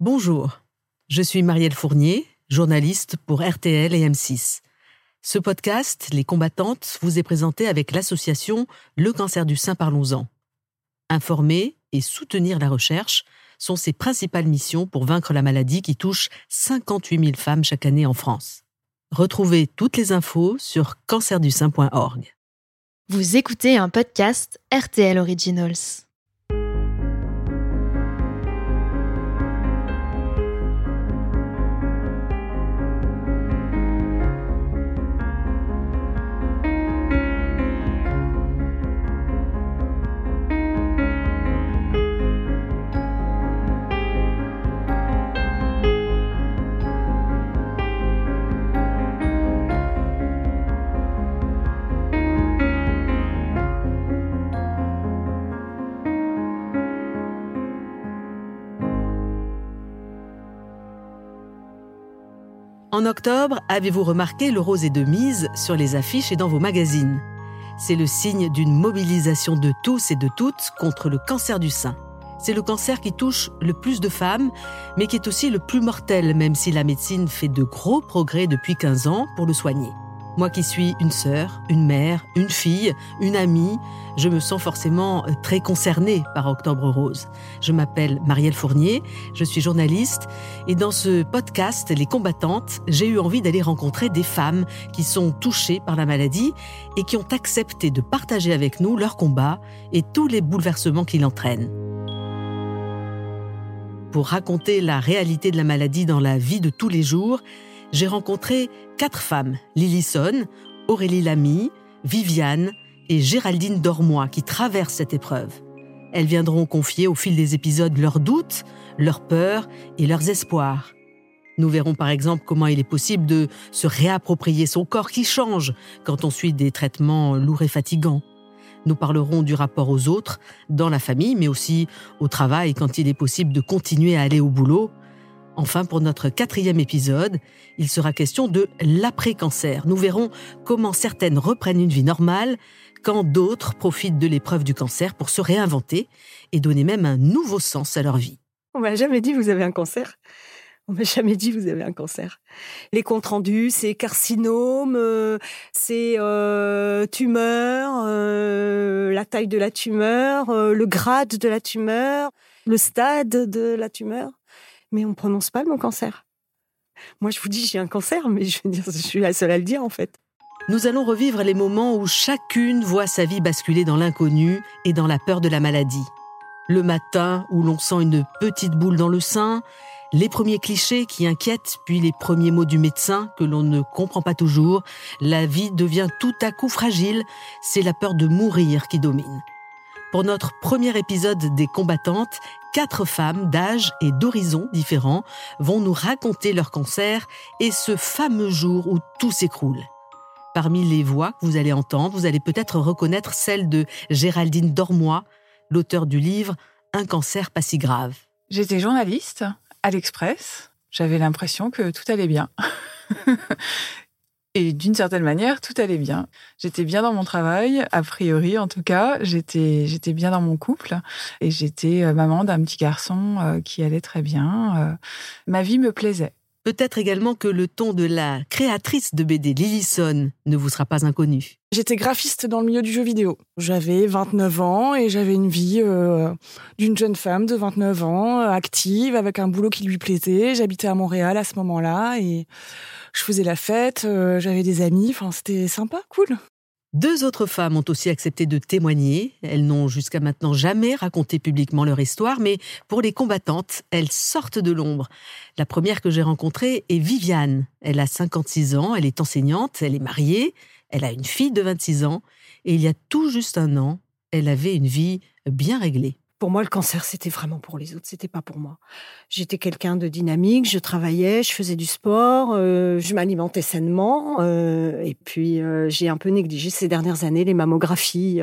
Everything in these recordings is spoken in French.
Bonjour, je suis Marielle Fournier, journaliste pour RTL et M6. Ce podcast, Les combattantes, vous est présenté avec l'association Le cancer du sein Parlons-en. Informer et soutenir la recherche sont ses principales missions pour vaincre la maladie qui touche 58 000 femmes chaque année en France. Retrouvez toutes les infos sur cancerdussein.org. Vous écoutez un podcast RTL Originals. En octobre, avez-vous remarqué le rose est de mise sur les affiches et dans vos magazines? C'est le signe d'une mobilisation de tous et de toutes contre le cancer du sein. C'est le cancer qui touche le plus de femmes, mais qui est aussi le plus mortel, même si la médecine fait de gros progrès depuis 15 ans pour le soigner. Moi qui suis une sœur, une mère, une fille, une amie, je me sens forcément euh, très concernée par Octobre Rose. Je m'appelle Marielle Fournier, je suis journaliste et dans ce podcast Les combattantes, j'ai eu envie d'aller rencontrer des femmes qui sont touchées par la maladie et qui ont accepté de partager avec nous leur combat et tous les bouleversements qu'il entraîne. Pour raconter la réalité de la maladie dans la vie de tous les jours, j'ai rencontré quatre femmes, Lillison, Aurélie Lamy, Viviane et Géraldine Dormois, qui traversent cette épreuve. Elles viendront confier au fil des épisodes leurs doutes, leurs peurs et leurs espoirs. Nous verrons par exemple comment il est possible de se réapproprier son corps qui change quand on suit des traitements lourds et fatigants. Nous parlerons du rapport aux autres, dans la famille, mais aussi au travail quand il est possible de continuer à aller au boulot Enfin, pour notre quatrième épisode, il sera question de l'après-cancer. Nous verrons comment certaines reprennent une vie normale, quand d'autres profitent de l'épreuve du cancer pour se réinventer et donner même un nouveau sens à leur vie. On m'a jamais dit vous avez un cancer. On m'a jamais dit vous avez un cancer. Les comptes rendus, c'est carcinome, euh, c'est euh, tumeur, euh, la taille de la tumeur, le grade de la tumeur, le stade de la tumeur mais on prononce pas le cancer. Moi, je vous dis, j'ai un cancer, mais je suis la seule à le dire, en fait. Nous allons revivre les moments où chacune voit sa vie basculer dans l'inconnu et dans la peur de la maladie. Le matin où l'on sent une petite boule dans le sein, les premiers clichés qui inquiètent, puis les premiers mots du médecin que l'on ne comprend pas toujours, la vie devient tout à coup fragile, c'est la peur de mourir qui domine. Pour notre premier épisode des combattantes, quatre femmes d'âge et d'horizons différents vont nous raconter leur cancer et ce fameux jour où tout s'écroule. Parmi les voix que vous allez entendre, vous allez peut-être reconnaître celle de Géraldine Dormois, l'auteur du livre Un cancer pas si grave. J'étais journaliste à l'Express. J'avais l'impression que tout allait bien. Et d'une certaine manière, tout allait bien. J'étais bien dans mon travail, a priori en tout cas. J'étais, j'étais bien dans mon couple et j'étais euh, maman d'un petit garçon euh, qui allait très bien. Euh, ma vie me plaisait. Peut-être également que le ton de la créatrice de BD, Lillison, ne vous sera pas inconnu. J'étais graphiste dans le milieu du jeu vidéo. J'avais 29 ans et j'avais une vie d'une jeune femme de 29 ans, active, avec un boulot qui lui plaisait. J'habitais à Montréal à ce moment-là et je faisais la fête, euh, j'avais des amis, enfin c'était sympa, cool. Deux autres femmes ont aussi accepté de témoigner. Elles n'ont jusqu'à maintenant jamais raconté publiquement leur histoire, mais pour les combattantes, elles sortent de l'ombre. La première que j'ai rencontrée est Viviane. Elle a 56 ans, elle est enseignante, elle est mariée, elle a une fille de 26 ans, et il y a tout juste un an, elle avait une vie bien réglée. Pour moi, le cancer, c'était vraiment pour les autres, c'était pas pour moi. J'étais quelqu'un de dynamique, je travaillais, je faisais du sport, euh, je m'alimentais sainement, euh, et puis euh, j'ai un peu négligé ces dernières années les mammographies,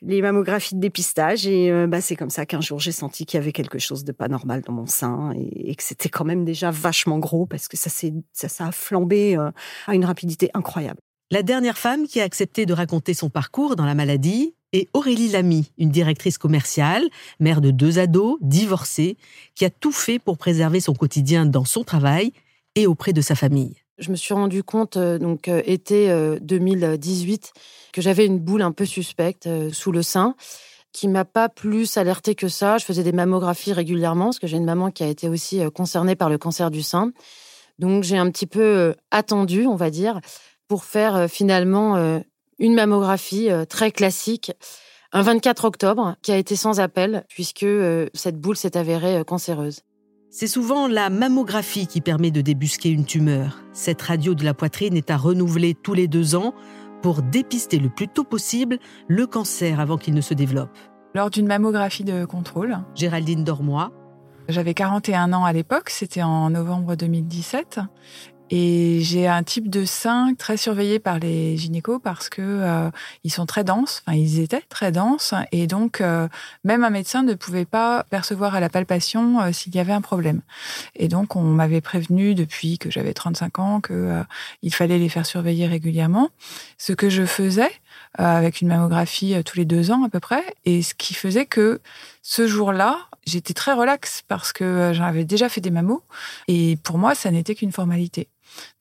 les mammographies de dépistage, et bah, c'est comme ça qu'un jour j'ai senti qu'il y avait quelque chose de pas normal dans mon sein, et, que c'était quand même déjà vachement gros parce que ça, ça, ça a flambé à une rapidité incroyable. La dernière femme qui a accepté de raconter son parcours dans la maladie est Aurélie Lamy, une directrice commerciale, mère de deux ados, divorcée, qui a tout fait pour préserver son quotidien dans son travail et auprès de sa famille. Je me suis rendu compte, euh, donc euh, été 2018, euh, que j'avais une boule un peu suspecte sous le sein, qui m'a pas plus alertée que ça. Je faisais des mammographies régulièrement, parce que j'ai une maman qui a été aussi concernée par le cancer du sein. Donc j'ai un petit peu attendu, on va dire, pour faire finalement une mammographie très classique un 24 octobre, qui a été sans appel, puisque cette boule s'est avérée cancéreuse. C'est souvent la mammographie qui permet de débusquer une tumeur. Cette radio de la poitrine est à renouveler tous les deux ans pour dépister le plus tôt possible le cancer avant qu'il ne se développe. Lors d'une mammographie de contrôle, Géraldine Dormois. J'avais 41 ans à l'époque, c'était en novembre 2017, et j'ai un type de sein très surveillé par les gynécos parce que euh, ils sont très denses, enfin ils étaient très denses, et donc euh, même un médecin ne pouvait pas percevoir à la palpation euh, s'il y avait un problème. Et donc on m'avait prévenu depuis que j'avais 35 ans que il fallait les faire surveiller régulièrement. Ce que je faisais avec une mammographie tous les deux ans à peu près, et ce qui faisait que ce jour-là, j'étais très relax parce que j'avais déjà fait des mammos, et pour moi ça n'était qu'une formalité.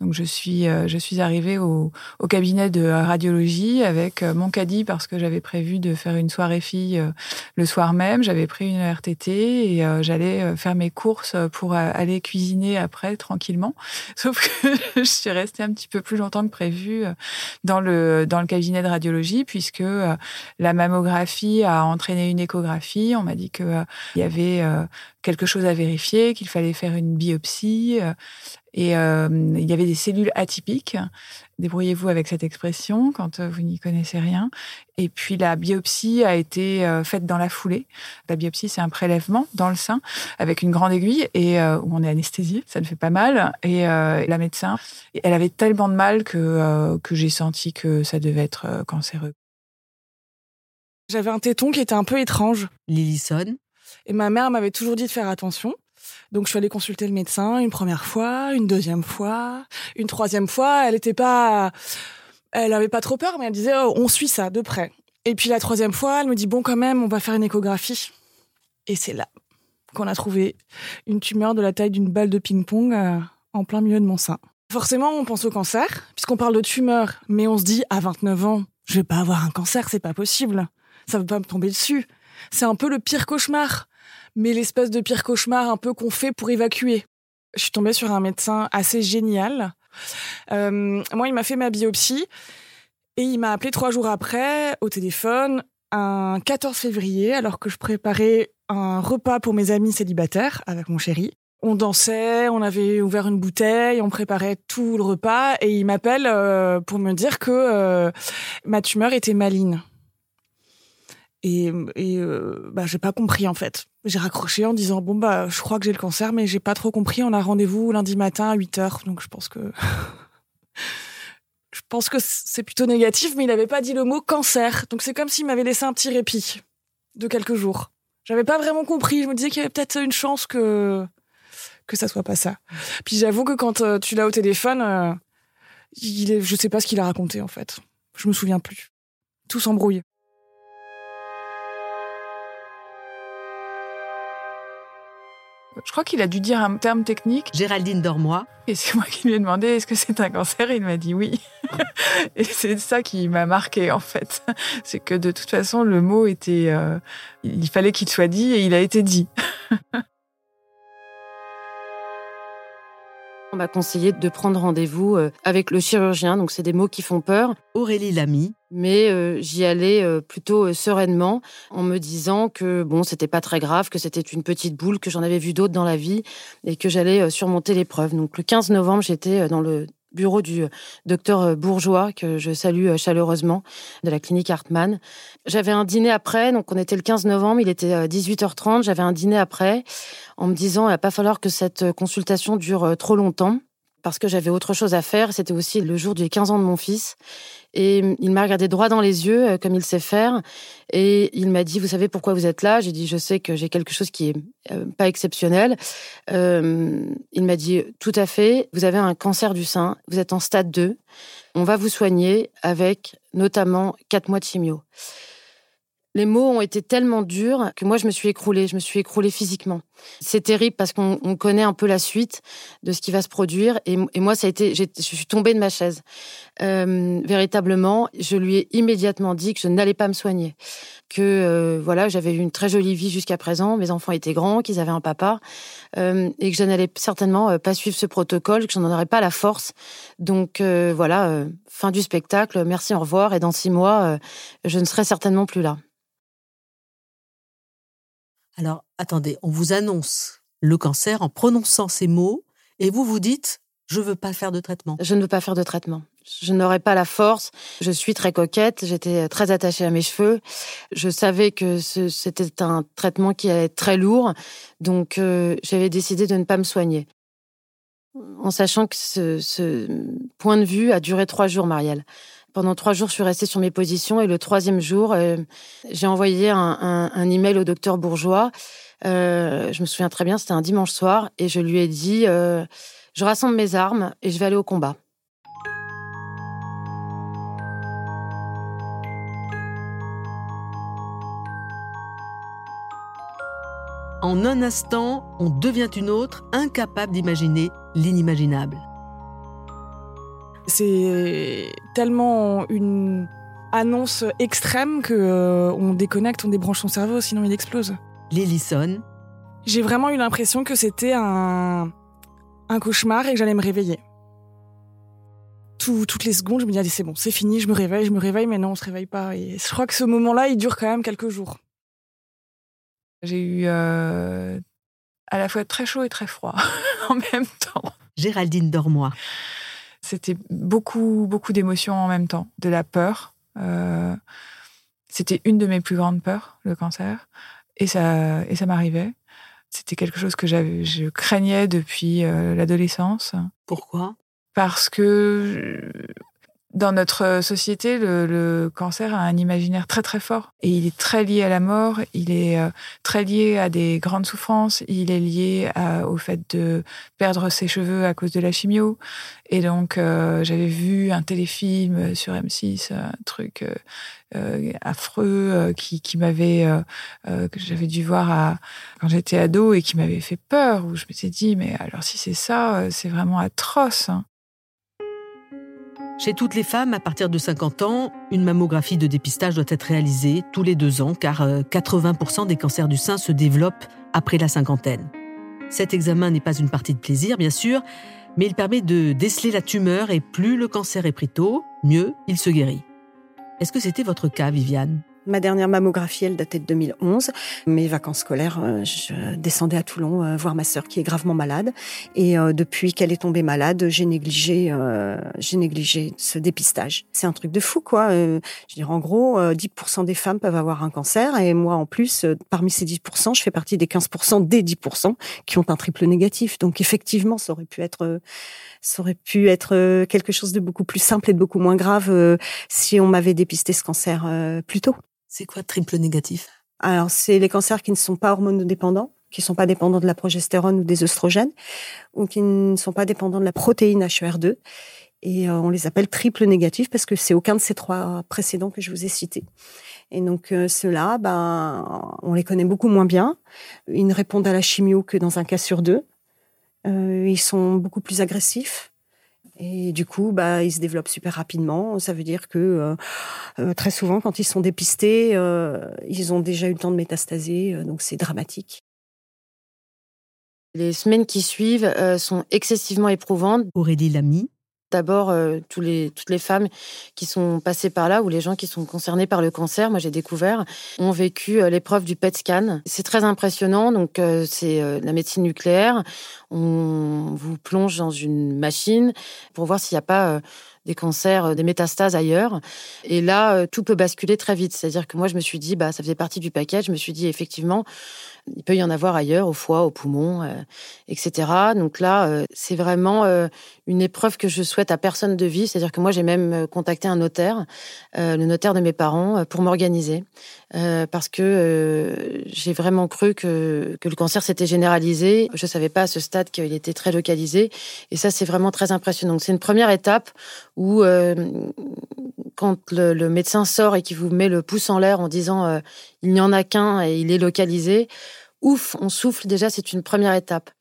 Donc je suis euh, je suis arrivée au, cabinet de radiologie avec euh, mon caddie parce que j'avais prévu de faire une soirée fille euh, le soir même. J'avais pris une RTT et j'allais faire mes courses pour aller cuisiner après tranquillement. Sauf que je suis restée un petit peu plus longtemps que prévu dans le dans le cabinet de radiologie puisque la mammographie a entraîné une échographie. On m'a dit que il y avait quelque chose à vérifier, qu'il fallait faire une biopsie. Et euh, il y avait des cellules atypiques. Débrouillez-vous avec cette expression quand euh, vous n'y connaissez rien. Et puis la biopsie a été euh, faite dans la foulée. La biopsie, c'est un prélèvement dans le sein avec une grande aiguille et où on est anesthésié. Ça ne fait pas mal. Et la médecin, elle avait tellement de mal que que j'ai senti que ça devait être cancéreux. J'avais un téton qui était un peu étrange. Lillison. Et ma mère m'avait toujours dit de faire attention. Donc je suis allée consulter le médecin une première fois, une deuxième fois, une troisième fois. Elle était pas, elle avait pas trop peur, mais elle disait oh, on suit ça de près. Et puis la troisième fois, elle me dit bon quand même, on va faire une échographie. Et c'est là qu'on a trouvé une tumeur de la taille d'une balle de ping-pong euh, en plein milieu de mon sein. Forcément, on pense au cancer puisqu'on parle de tumeur, mais on se dit à 29 ans, je vais pas avoir un cancer, c'est pas possible. Ça va pas me tomber dessus. C'est un peu le pire cauchemar mais l'espèce de pire cauchemar un peu qu'on fait pour évacuer. Je suis tombée sur un médecin assez génial. Euh, moi, il m'a fait ma biopsie et il m'a appelé trois jours après au téléphone, un 14 février, alors que je préparais un repas pour mes amis célibataires avec mon chéri. On dansait, on avait ouvert une bouteille, on préparait tout le repas et il m'appelle euh, pour me dire que euh, ma tumeur était maligne. Et, et euh, bah, j'ai pas compris en fait. J'ai raccroché en disant bon bah je crois que j'ai le cancer, mais j'ai pas trop compris. On a rendez-vous lundi matin à 8 heures, donc je pense que je pense que c'est plutôt négatif. Mais il n'avait pas dit le mot cancer, donc c'est comme s'il m'avait laissé un petit répit de quelques jours. J'avais pas vraiment compris. Je me disais qu'il y avait peut-être une chance que que ça soit pas ça. Puis j'avoue que quand euh, tu l'as au téléphone, euh, il est, je sais pas ce qu'il a raconté en fait. Je me souviens plus. Tout s'embrouille. Je crois qu'il a dû dire un terme technique. Géraldine Dormois. Et c'est moi qui lui ai demandé est-ce que c'est un cancer? Il m'a dit oui. et c'est ça qui m'a marqué en fait. C'est que de toute façon, le mot était. Euh, il fallait qu'il soit dit et il a été dit. m'a conseillé de prendre rendez-vous euh, avec le chirurgien, donc c'est des mots qui font peur. Aurélie Lamy. Mais euh, j'y allais euh, plutôt sereinement en me disant que bon, c'était pas très grave, que c'était une petite boule, que j'en avais vu d'autres dans la vie et que j'allais surmonter l'épreuve. Donc le 15 novembre, j'étais dans le bureau du docteur Bourgeois, que je salue chaleureusement, de la clinique Hartmann. J'avais un dîner après, donc on était le 15 novembre, il était 18h30, j'avais un dîner après, en me disant, il va pas falloir que cette consultation dure trop longtemps, parce que j'avais autre chose à faire. C'était aussi le jour des 15 ans de mon fils. Et il m'a regardé droit dans les yeux, comme il sait faire. Et il m'a dit, vous savez pourquoi vous êtes là? J'ai dit, je sais que j'ai quelque chose qui est pas exceptionnel. il m'a dit, tout à fait, vous avez un cancer du sein, vous êtes en stade 2. On va vous soigner avec notamment quatre mois de chimio. Les mots ont été tellement durs que moi, je me suis écroulée. Je me suis écroulée physiquement. C'est terrible parce qu'on connaît un peu la suite de ce qui va se produire. Et, moi, ça a été, je suis tombée de ma chaise. Euh, véritablement, je lui ai immédiatement dit que je n'allais pas me soigner. Que euh, voilà, j'avais eu une très jolie vie jusqu'à présent. Mes enfants étaient grands, qu'ils avaient un papa, euh, et que je n'allais certainement pas suivre ce protocole, que je n'en aurais pas la force. Donc voilà, fin du spectacle. Merci, au revoir. Et dans six mois, je ne serai certainement plus là. Alors, attendez, on vous annonce le cancer en prononçant ces mots et vous vous dites je veux pas faire de traitement. Je ne veux pas faire de traitement. Je n'aurais pas la force. Je suis très coquette. J'étais très attachée à mes cheveux. Je savais que c'était un traitement qui allait être très lourd. Donc, euh, j'avais décidé de ne pas me soigner. En sachant que ce, ce point de vue a duré trois jours, Marielle. Pendant trois jours, je suis restée sur mes positions et le troisième jour, euh, j'ai envoyé un, un, email au docteur Bourgeois. Euh, je me souviens très bien, c'était un dimanche soir et je lui ai dit euh, je rassemble mes armes et je vais aller au combat. En un instant, on devient une autre, incapable d'imaginer l'inimaginable. C'est tellement une annonce extrême que euh, on déconnecte, on débranche son cerveau, sinon il explose. Lillison. J'ai vraiment eu l'impression que c'était un, un cauchemar et que j'allais me réveiller. toutes les secondes, je me disais, c'est bon, c'est fini, je me réveille, je me réveille, mais non, on se réveille pas. Et je crois que ce moment-là, il dure quand même quelques jours. J'ai eu euh, à la fois très chaud et très froid en même temps. Géraldine Dormois. C'était beaucoup, beaucoup d'émotions en même temps, de la peur. Euh, c'était une de mes plus grandes peurs, le cancer, et ça, et ça m'arrivait. C'était quelque chose que je craignais depuis euh, l'adolescence. Pourquoi? Parce que dans notre société, le, cancer a un imaginaire très très fort et il est très lié à la mort, il est euh, très lié à des grandes souffrances, il est lié au fait de perdre ses cheveux à cause de la chimio. Et donc euh, j'avais vu un téléfilm sur M6, un truc euh, affreux qui, qui m'avait que j'avais dû voir à, quand j'étais ado et qui m'avait fait peur où je me suis dit mais alors si c'est ça, c'est vraiment atroce. Hein. Chez toutes les femmes, à partir de 50 ans, une mammographie de dépistage doit être réalisée tous les deux ans, car 80% euh, des cancers du sein se développent après la cinquantaine. Cet examen n'est pas une partie de plaisir, bien sûr, mais il permet de déceler la tumeur et plus le cancer est pris tôt, mieux il se guérit. Est-ce que c'était votre cas, Viviane? Ma dernière mammographie, elle datait de 2011. Mes vacances scolaires, euh, je descendais à Toulon euh, voir ma sœur qui est gravement malade. Et euh, depuis qu'elle est tombée malade, j'ai négligé, j'ai négligé ce dépistage. C'est un truc de fou, quoi. je veux dire, en gros, 10% des femmes peuvent avoir un cancer. Et moi, en plus, parmi ces 10%, je fais partie des 15% des 10% qui ont un triple négatif. Donc, effectivement, ça aurait pu être ça aurait pu être quelque chose de beaucoup plus simple et de beaucoup moins grave si on m'avait dépisté ce cancer plus tôt. C'est quoi triple négatif? Alors, c'est les cancers qui ne sont pas hormonodépendants, qui ne sont pas dépendants de la progestérone ou des oestrogènes, ou qui ne sont pas dépendants de la protéine HER2. Et euh, on les appelle triple négatifs parce que c'est aucun de ces trois précédents que je vous ai cités. Et donc euh, ceux-là, ben, on les connaît beaucoup moins bien. Ils ne répondent à la chimio que dans un cas sur deux. Euh, ils sont beaucoup plus agressifs. Et du coup, bah, ils se développent super rapidement. Ça veut dire que euh, très souvent, quand ils sont dépistés, euh, ils ont déjà eu le temps de métastaser, donc c'est dramatique. Les semaines qui suivent sont excessivement éprouvantes. Aurélie Lamy, D'abord, euh, toutes les femmes qui sont passées par là, ou les gens qui sont concernés par le cancer, moi j'ai découvert, ont vécu euh, l'épreuve du PET scan. C'est très impressionnant, donc euh, c'est la médecine nucléaire. On vous plonge dans une machine pour voir s'il n'y a pas des cancers, des métastases ailleurs. Et là, tout peut basculer très vite. C'est-à-dire que moi, je me suis dit, bah, ça faisait partie du paquet. Je me suis dit, effectivement, il peut y en avoir ailleurs, au foie, au poumon, etc. Donc là, c'est vraiment une épreuve que je souhaite à personne de vivre. C'est-à-dire que moi, j'ai même contacté un notaire, le notaire de mes parents, pour m'organiser. parce que j'ai vraiment cru que, que le cancer s'était généralisé. Je savais pas à ce stade qu'il était très localisé. Et ça, c'est vraiment très impressionnant. C'est une première étape où, euh, quand le, médecin sort et qu'il vous met le pouce en l'air en disant euh, il n'y en a qu'un et il est localisé, ouf, on souffle. Déjà, c'est une première étape.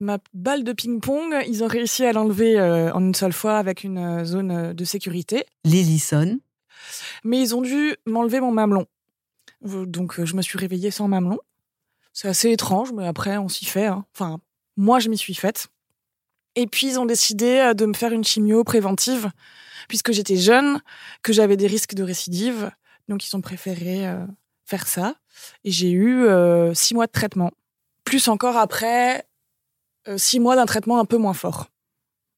Ma balle de ping-pong, ils ont réussi à l'enlever euh, en une seule fois avec une zone de sécurité. Lillison. Mais ils ont dû m'enlever mon mamelon. Donc, je me suis réveillée sans mamelon. C'est assez étrange, mais après, on s'y fait. Hein. Enfin, moi, je m'y suis faite. Et puis, ils ont décidé euh, de me faire une chimio préventive, puisque j'étais jeune, que j'avais des risques de récidive. Donc, ils ont préféré euh, faire ça. Et j'ai eu euh, six mois de traitement. Plus encore après, six mois d'un traitement un peu moins fort.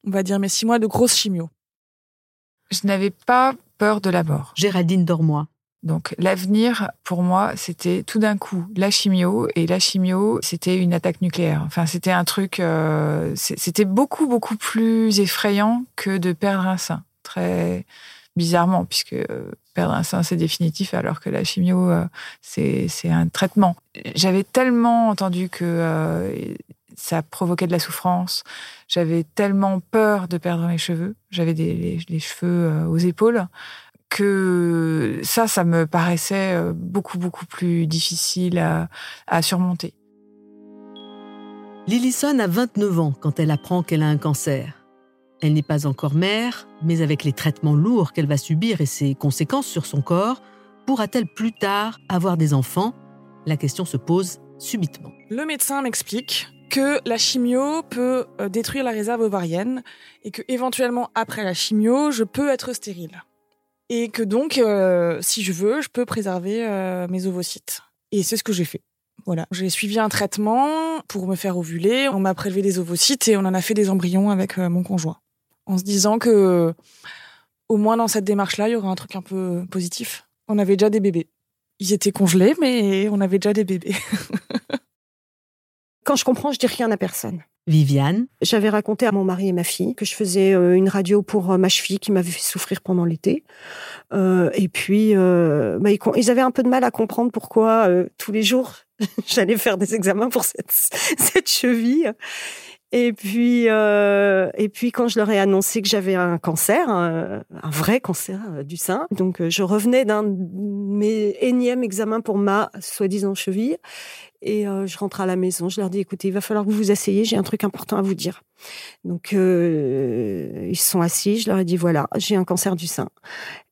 On va dire, mais six mois de grosse chimio. Je n'avais pas peur de la mort. Géraldine Dormois. Donc l'avenir, pour moi, c'était tout d'un coup la chimio, et la chimio, c'était une attaque nucléaire. Enfin, c'était un truc, euh, c'était beaucoup, beaucoup plus effrayant que de perdre un sein. Très bizarrement, puisque euh, perdre un sein, c'est définitif, alors que la chimio, euh, c'est un traitement. J'avais tellement entendu que ça provoquait de la souffrance. J'avais tellement peur de perdre mes cheveux. J'avais des les, cheveux aux épaules que ça, ça me paraissait euh, beaucoup, beaucoup plus difficile à, surmonter. Lillison a 29 ans quand elle apprend qu'elle a un cancer. Elle n'est pas encore mère, mais avec les traitements lourds qu'elle va subir et ses conséquences sur son corps, pourra-t-elle plus tard avoir des enfants? La question se pose subitement. Le médecin m'explique que la chimio peut euh, détruire la réserve ovarienne et que éventuellement après la chimio, je peux être stérile et que donc, euh, si je veux, je peux préserver euh, mes ovocytes. Et c'est ce que j'ai fait. Voilà, j'ai suivi un traitement pour me faire ovuler. On m'a prélevé des ovocytes et on en a fait des embryons avec mon conjoint, en se disant que, au moins dans cette démarche-là, il y aurait un truc un peu positif. On avait déjà des bébés. Ils étaient congelés, mais on avait déjà des bébés. Quand je comprends, je dis rien à personne. Viviane. J'avais raconté à mon mari et ma fille que je faisais euh, une radio pour euh, ma cheville qui m'avait fait souffrir pendant l'été. Euh, et puis, bah, ils, avaient un peu de mal à comprendre pourquoi tous les jours j'allais faire des examens pour cette, cette cheville. Et puis, et puis quand je leur ai annoncé que j'avais un cancer, un, vrai cancer du sein, donc je revenais d'un mes énièmes examens pour ma soi-disant cheville, et euh, je rentre à la maison, je leur dis écoutez, il va falloir que vous vous asseyez, j'ai un truc important à vous dire. Donc euh, ils sont assis, je leur ai dit voilà, j'ai un cancer du sein.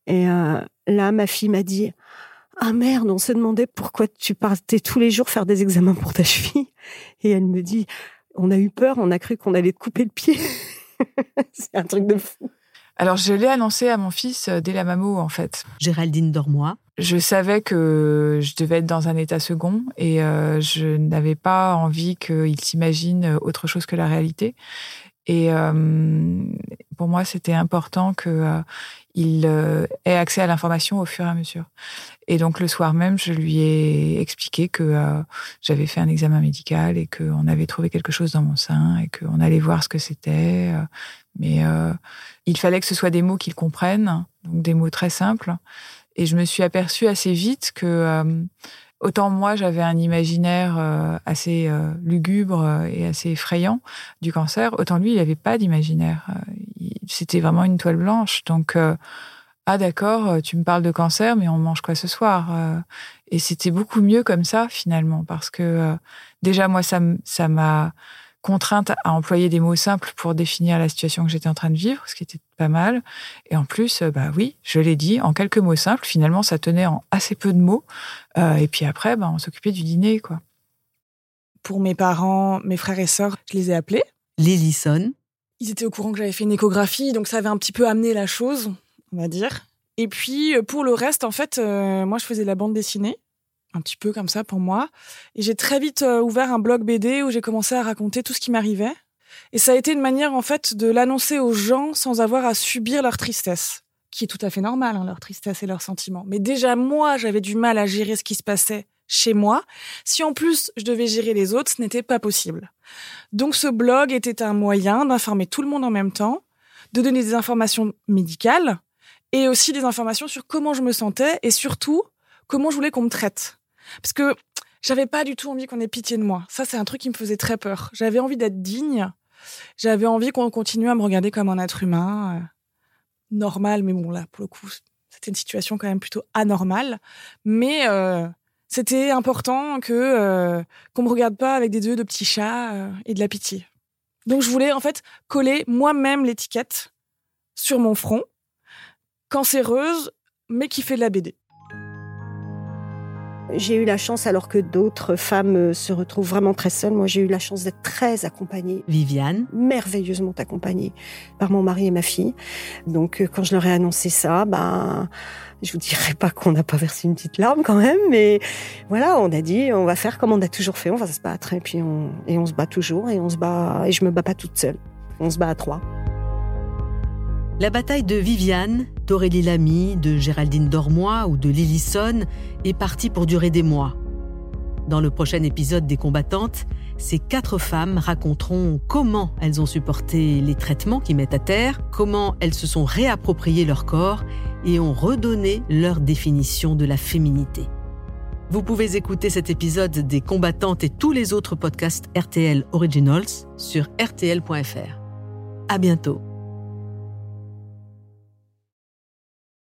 Et euh, là, ma fille m'a dit ah merde, on se demandait pourquoi tu partais tous les jours faire des examens pour ta cheville. Et elle me dit on a eu peur, on a cru qu'on allait te couper le pied. C'est un truc de fou. Alors, je l'ai annoncé à mon fils dès la mammo, en fait. Géraldine Dormois je savais que je devais être dans un état second et euh, je n'avais pas envie qu'il s'imagine autre chose que la réalité. Et euh, pour moi, c'était important euh, ait accès à l'information au fur et à mesure. Et donc le soir même, je lui ai expliqué que j'avais fait un examen médical et qu'on avait trouvé quelque chose dans mon sein et qu'on allait voir ce que c'était. mais il fallait que ce soit des mots qu'il comprenne, donc des mots très simples. Et je me suis aperçue assez vite que euh, autant moi j'avais un imaginaire euh, assez euh, lugubre et assez effrayant du cancer, autant lui il n'avait pas d'imaginaire. C'était vraiment une toile blanche. Donc ah d'accord, tu me parles de cancer, mais on mange quoi ce soir Et c'était beaucoup mieux comme ça finalement parce que déjà moi ça ça m'a contrainte à employer des mots simples pour définir la situation que j'étais en train de vivre, ce qui était pas mal. Et en plus, euh, bah oui, je l'ai dit, en quelques mots simples, finalement, ça tenait en assez peu de mots. Euh, et puis après, bah, on s'occupait du dîner, quoi. Pour mes parents, mes frères et sœurs, je les ai appelés. Lillison. Ils étaient au courant que j'avais fait une échographie, donc ça avait un petit peu amené la chose, on va dire. Et puis, euh, pour le reste, en fait, moi, je faisais la bande dessinée un petit peu comme ça pour moi. Et j'ai très vite euh, ouvert un blog BD où j'ai commencé à raconter tout ce qui m'arrivait. Et ça a été une manière, en fait, de l'annoncer aux gens sans avoir à subir leur tristesse, qui est tout à fait normal, hein, leur tristesse et leurs sentiments. Mais déjà, moi, j'avais du mal à gérer ce qui se passait chez moi. Si en plus je devais gérer les autres, ce n'était pas possible. Donc ce blog était un moyen d'informer tout le monde en même temps, de donner des informations médicales et aussi des informations sur comment je me sentais et surtout comment je voulais qu'on me traite. Parce que j'avais pas du tout envie qu'on ait pitié de moi. Ça, c'est un truc qui me faisait très peur. J'avais envie d'être digne. J'avais envie qu'on continue à me regarder comme un être humain. Euh, normal, mais bon, là, pour le coup, c'était une situation quand même plutôt anormale. Mais euh, c'était important que euh, qu'on me regarde pas avec des yeux de petits chats euh, et de la pitié. Donc je voulais en fait coller moi-même l'étiquette sur mon front, cancéreuse, mais qui fait de la BD. J'ai eu la chance, alors que d'autres femmes euh, se retrouvent vraiment très seules, moi j'ai eu la chance d'être très accompagnée. Viviane. Merveilleusement accompagnée par mon mari et ma fille. Donc euh, quand je leur ai annoncé ça, ben, je vous dirais pas qu'on n'a pas versé une petite larme quand même, mais voilà, on a dit on va faire comme on a toujours fait, on va se battre et puis on, et on se bat toujours et on se bat, et je me bats pas toute seule. On se bat à trois. La bataille de Viviane, d'Aurélie Lamy, de Géraldine Dormois ou de Lillison est partie pour durer des mois. Dans le prochain épisode des combattantes, ces quatre femmes raconteront comment elles ont supporté les traitements qui mettent à terre, comment elles se sont réappropriées leur corps et ont redonné leur définition de la féminité. Vous pouvez écouter cet épisode des combattantes et tous les autres podcasts RTL Originals sur rtl.fr. À bientôt.